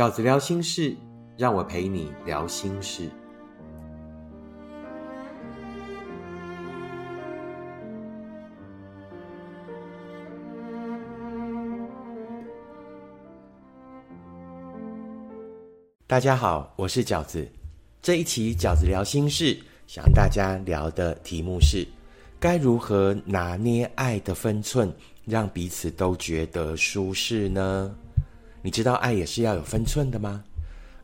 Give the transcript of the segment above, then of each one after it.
饺子聊心事，让我陪你聊心事。大家好，我是饺子。这一期饺子聊心事，想跟大家聊的题目是：该如何拿捏爱的分寸，让彼此都觉得舒适呢？你知道爱也是要有分寸的吗？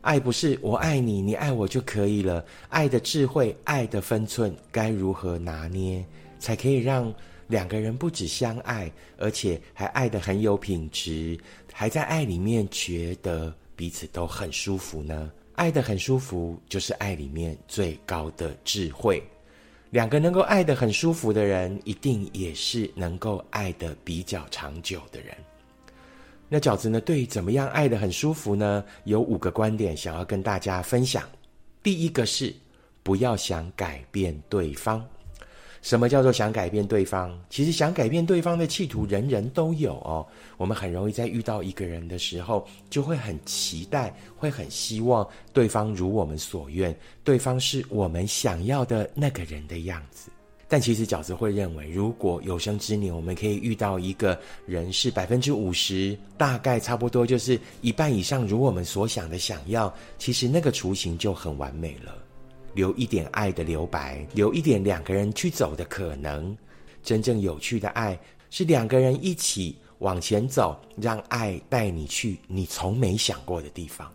爱不是我爱你，你爱我就可以了。爱的智慧，爱的分寸，该如何拿捏，才可以让两个人不止相爱，而且还爱得很有品质，还在爱里面觉得。彼此都很舒服呢，爱得很舒服，就是爱里面最高的智慧。两个能够爱得很舒服的人，一定也是能够爱得比较长久的人。那饺子呢？对于怎么样爱得很舒服呢？有五个观点想要跟大家分享。第一个是不要想改变对方。什么叫做想改变对方？其实想改变对方的企图，人人都有哦。我们很容易在遇到一个人的时候，就会很期待，会很希望对方如我们所愿，对方是我们想要的那个人的样子。但其实饺子会认为，如果有生之年我们可以遇到一个人是百分之五十，大概差不多就是一半以上如我们所想的想要，其实那个雏形就很完美了。留一点爱的留白，留一点两个人去走的可能。真正有趣的爱是两个人一起往前走，让爱带你去你从没想过的地方。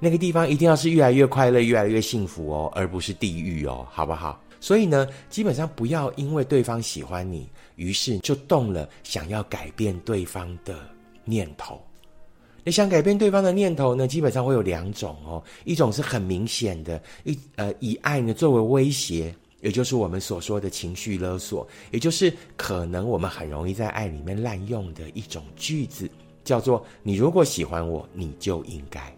那个地方一定要是越来越快乐、越来越幸福哦，而不是地狱哦，好不好？所以呢，基本上不要因为对方喜欢你，于是就动了想要改变对方的念头。你想改变对方的念头呢？基本上会有两种哦，一种是很明显的，一呃以爱呢作为威胁，也就是我们所说的情绪勒索，也就是可能我们很容易在爱里面滥用的一种句子，叫做“你如果喜欢我，你就应该”。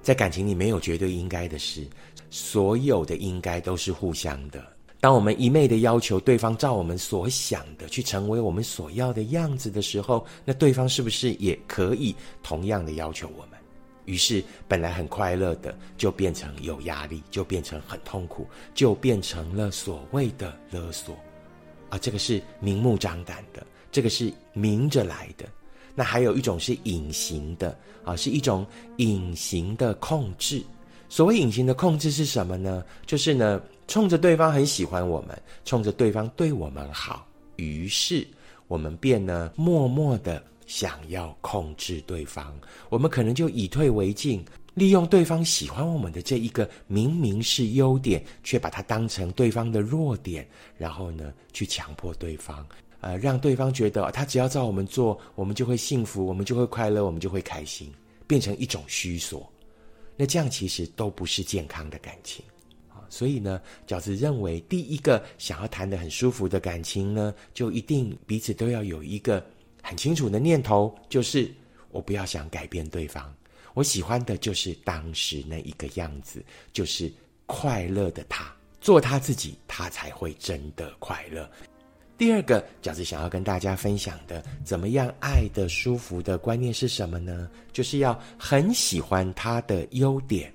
在感情里没有绝对应该的事，所有的应该都是互相的。当我们一昧的要求对方照我们所想的去成为我们所要的样子的时候，那对方是不是也可以同样的要求我们？于是本来很快乐的，就变成有压力，就变成很痛苦，就变成了所谓的勒索。啊，这个是明目张胆的，这个是明着来的。那还有一种是隐形的，啊，是一种隐形的控制。所谓隐形的控制是什么呢？就是呢。冲着对方很喜欢我们，冲着对方对我们好，于是我们便呢默默的想要控制对方。我们可能就以退为进，利用对方喜欢我们的这一个明明是优点，却把它当成对方的弱点，然后呢去强迫对方，呃，让对方觉得他只要照我们做，我们就会幸福，我们就会快乐，我们就会开心，变成一种虚索。那这样其实都不是健康的感情。所以呢，饺子认为，第一个想要谈的很舒服的感情呢，就一定彼此都要有一个很清楚的念头，就是我不要想改变对方，我喜欢的就是当时那一个样子，就是快乐的他，做他自己，他才会真的快乐。第二个饺子想要跟大家分享的，怎么样爱的舒服的观念是什么呢？就是要很喜欢他的优点。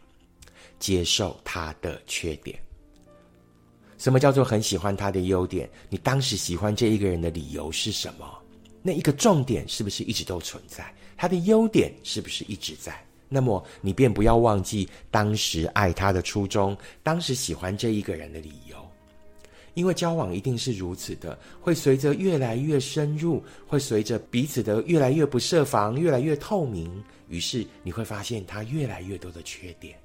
接受他的缺点。什么叫做很喜欢他的优点？你当时喜欢这一个人的理由是什么？那一个重点是不是一直都存在？他的优点是不是一直在？那么你便不要忘记当时爱他的初衷，当时喜欢这一个人的理由。因为交往一定是如此的，会随着越来越深入，会随着彼此的越来越不设防，越来越透明，于是你会发现他越来越多的缺点。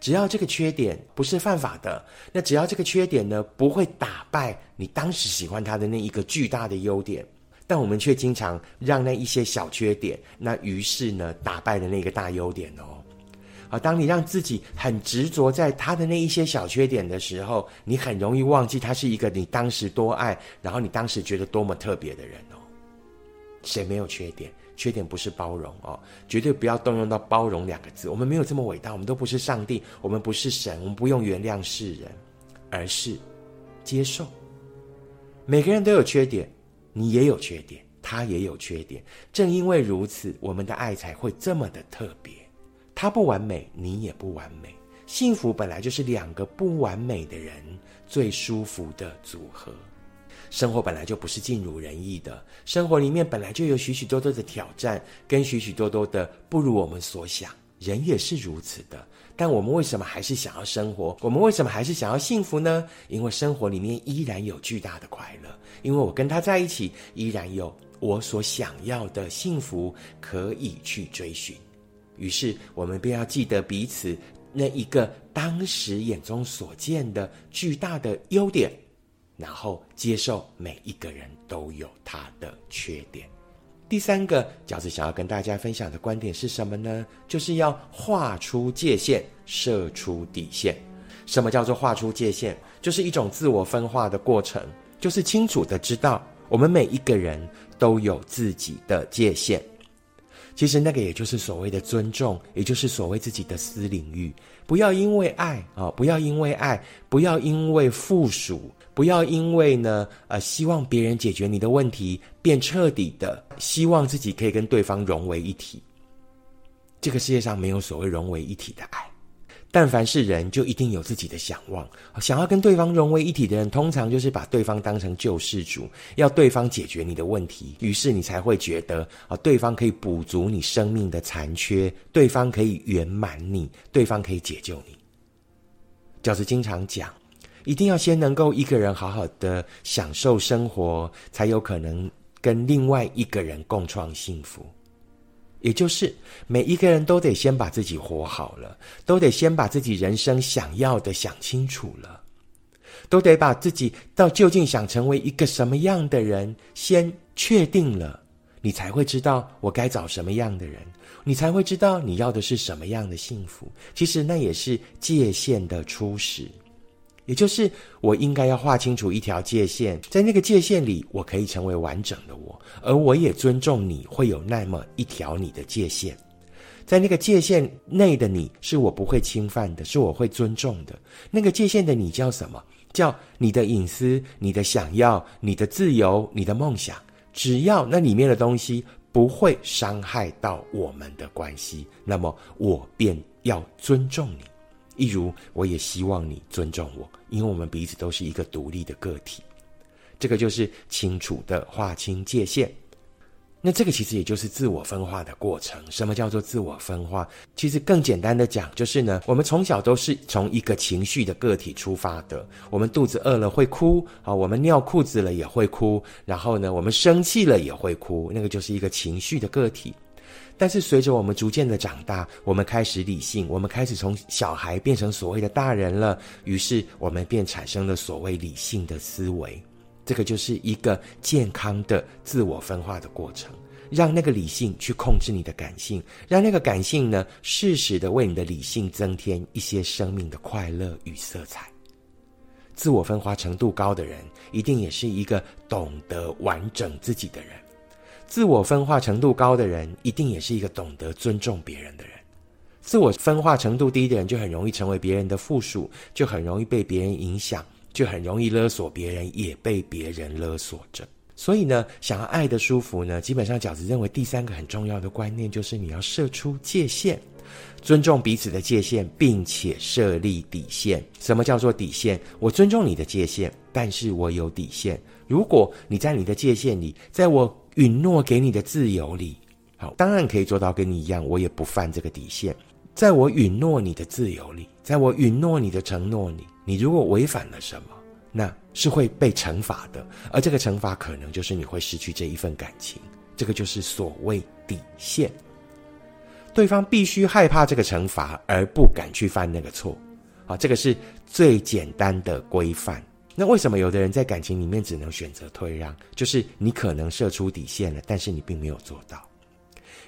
只要这个缺点不是犯法的，那只要这个缺点呢不会打败你当时喜欢他的那一个巨大的优点，但我们却经常让那一些小缺点，那于是呢打败了那个大优点哦。好，当你让自己很执着在他的那一些小缺点的时候，你很容易忘记他是一个你当时多爱，然后你当时觉得多么特别的人哦。谁没有缺点？缺点不是包容哦，绝对不要动用到包容两个字。我们没有这么伟大，我们都不是上帝，我们不是神，我们不用原谅世人，而是接受。每个人都有缺点，你也有缺点，他也有缺点。正因为如此，我们的爱才会这么的特别。他不完美，你也不完美。幸福本来就是两个不完美的人最舒服的组合。生活本来就不是尽如人意的，生活里面本来就有许许多多的挑战，跟许许多多的不如我们所想。人也是如此的，但我们为什么还是想要生活？我们为什么还是想要幸福呢？因为生活里面依然有巨大的快乐，因为我跟他在一起，依然有我所想要的幸福可以去追寻。于是，我们便要记得彼此那一个当时眼中所见的巨大的优点。然后接受每一个人都有他的缺点。第三个饺子想要跟大家分享的观点是什么呢？就是要画出界限，设出底线。什么叫做画出界限？就是一种自我分化的过程，就是清楚的知道我们每一个人都有自己的界限。其实那个也就是所谓的尊重，也就是所谓自己的私领域。不要因为爱啊，不要因为爱，不要因为附属。不要因为呢，呃，希望别人解决你的问题，便彻底的希望自己可以跟对方融为一体。这个世界上没有所谓融为一体的爱。但凡是人，就一定有自己的想望。想要跟对方融为一体的人，通常就是把对方当成救世主，要对方解决你的问题，于是你才会觉得啊，对方可以补足你生命的残缺，对方可以圆满你，对方可以解救你。饺子经常讲。一定要先能够一个人好好的享受生活，才有可能跟另外一个人共创幸福。也就是每一个人都得先把自己活好了，都得先把自己人生想要的想清楚了，都得把自己到究竟想成为一个什么样的人先确定了，你才会知道我该找什么样的人，你才会知道你要的是什么样的幸福。其实那也是界限的初始。也就是我应该要划清楚一条界限，在那个界限里，我可以成为完整的我，而我也尊重你会有那么一条你的界限，在那个界限内的你是我不会侵犯的，是我会尊重的。那个界限的你叫什么？叫你的隐私、你的想要、你的自由、你的梦想。只要那里面的东西不会伤害到我们的关系，那么我便要尊重你。一如我也希望你尊重我，因为我们彼此都是一个独立的个体。这个就是清楚的划清界限。那这个其实也就是自我分化的过程。什么叫做自我分化？其实更简单的讲，就是呢，我们从小都是从一个情绪的个体出发的。我们肚子饿了会哭啊，我们尿裤子了也会哭，然后呢，我们生气了也会哭，那个就是一个情绪的个体。但是随着我们逐渐的长大，我们开始理性，我们开始从小孩变成所谓的大人了。于是我们便产生了所谓理性的思维，这个就是一个健康的自我分化的过程。让那个理性去控制你的感性，让那个感性呢适时的为你的理性增添一些生命的快乐与色彩。自我分化程度高的人，一定也是一个懂得完整自己的人。自我分化程度高的人，一定也是一个懂得尊重别人的人。自我分化程度低的人，就很容易成为别人的附属，就很容易被别人影响，就很容易勒索别人，也被别人勒索着。所以呢，想要爱的舒服呢，基本上饺子认为第三个很重要的观念就是你要设出界限，尊重彼此的界限，并且设立底线。什么叫做底线？我尊重你的界限，但是我有底线。如果你在你的界限里，在我。允诺给你的自由里，好，当然可以做到跟你一样，我也不犯这个底线。在我允诺你的自由里，在我允诺你的承诺里，你如果违反了什么，那是会被惩罚的。而这个惩罚可能就是你会失去这一份感情。这个就是所谓底线。对方必须害怕这个惩罚，而不敢去犯那个错。啊，这个是最简单的规范。那为什么有的人在感情里面只能选择退让？就是你可能设出底线了，但是你并没有做到。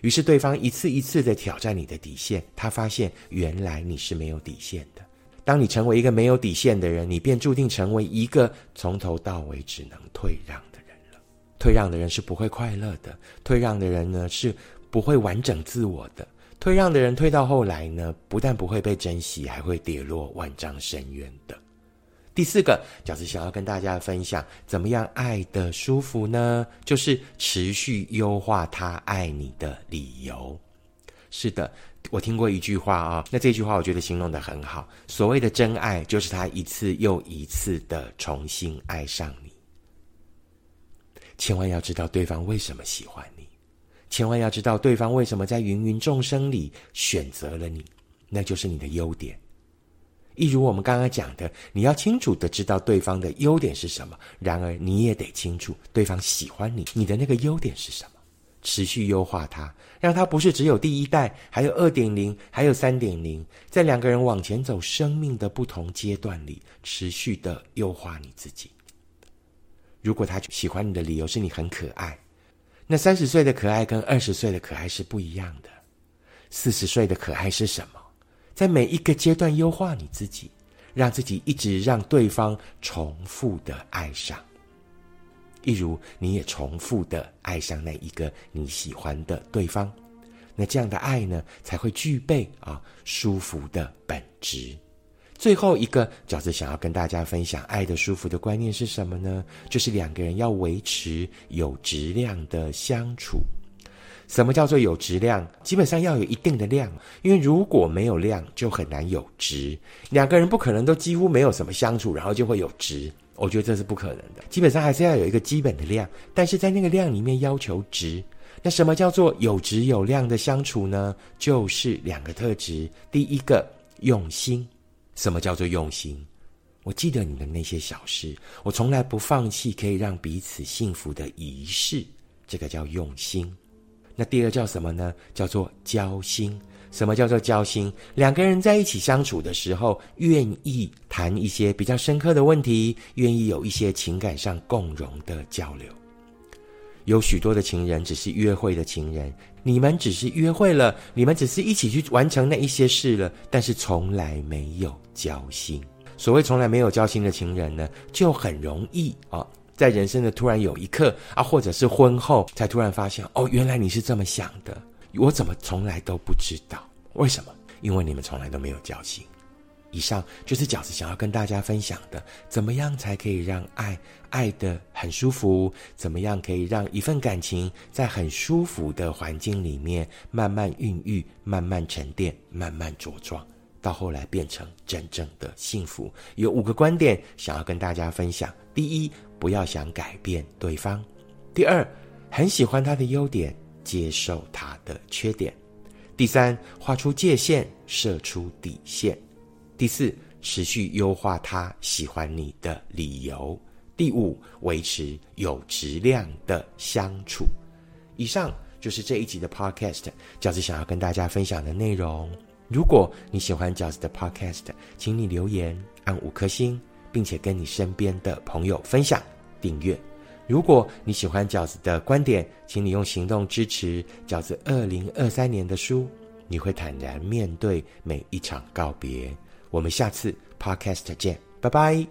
于是对方一次一次的挑战你的底线，他发现原来你是没有底线的。当你成为一个没有底线的人，你便注定成为一个从头到尾只能退让的人了。退让的人是不会快乐的，退让的人呢是不会完整自我的。退让的人退到后来呢，不但不会被珍惜，还会跌落万丈深渊的。第四个，饺子想要跟大家分享，怎么样爱的舒服呢？就是持续优化他爱你的理由。是的，我听过一句话啊，那这句话我觉得形容的很好。所谓的真爱，就是他一次又一次的重新爱上你。千万要知道对方为什么喜欢你，千万要知道对方为什么在芸芸众生里选择了你，那就是你的优点。一如我们刚刚讲的，你要清楚的知道对方的优点是什么，然而你也得清楚对方喜欢你，你的那个优点是什么。持续优化它，让它不是只有第一代，还有二点零，还有三点零，在两个人往前走生命的不同阶段里，持续的优化你自己。如果他喜欢你的理由是你很可爱，那三十岁的可爱跟二十岁的可爱是不一样的。四十岁的可爱是什么？在每一个阶段优化你自己，让自己一直让对方重复的爱上。一如你也重复的爱上那一个你喜欢的对方，那这样的爱呢，才会具备啊舒服的本质。最后一个饺子想要跟大家分享爱的舒服的观念是什么呢？就是两个人要维持有质量的相处。什么叫做有质量？基本上要有一定的量，因为如果没有量，就很难有质。两个人不可能都几乎没有什么相处，然后就会有质。我觉得这是不可能的，基本上还是要有一个基本的量，但是在那个量里面要求值。那什么叫做有质有量的相处呢？就是两个特质。第一个用心，什么叫做用心？我记得你的那些小事，我从来不放弃可以让彼此幸福的仪式，这个叫用心。那第二叫什么呢？叫做交心。什么叫做交心？两个人在一起相处的时候，愿意谈一些比较深刻的问题，愿意有一些情感上共融的交流。有许多的情人只是约会的情人，你们只是约会了，你们只是一起去完成那一些事了，但是从来没有交心。所谓从来没有交心的情人呢，就很容易啊，在人生的突然有一刻啊，或者是婚后才突然发现，哦，原来你是这么想的。我怎么从来都不知道？为什么？因为你们从来都没有交心。以上就是饺子想要跟大家分享的：怎么样才可以让爱爱的很舒服？怎么样可以让一份感情在很舒服的环境里面慢慢孕育、慢慢沉淀、慢慢茁壮，到后来变成真正的幸福？有五个观点想要跟大家分享：第一，不要想改变对方；第二，很喜欢他的优点。接受他的缺点。第三，画出界限，设出底线。第四，持续优化他喜欢你的理由。第五，维持有质量的相处。以上就是这一集的 Podcast，饺子想要跟大家分享的内容。如果你喜欢饺子的 Podcast，请你留言按五颗星，并且跟你身边的朋友分享订阅。如果你喜欢饺子的观点，请你用行动支持饺子二零二三年的书。你会坦然面对每一场告别。我们下次 Podcast 见，拜拜。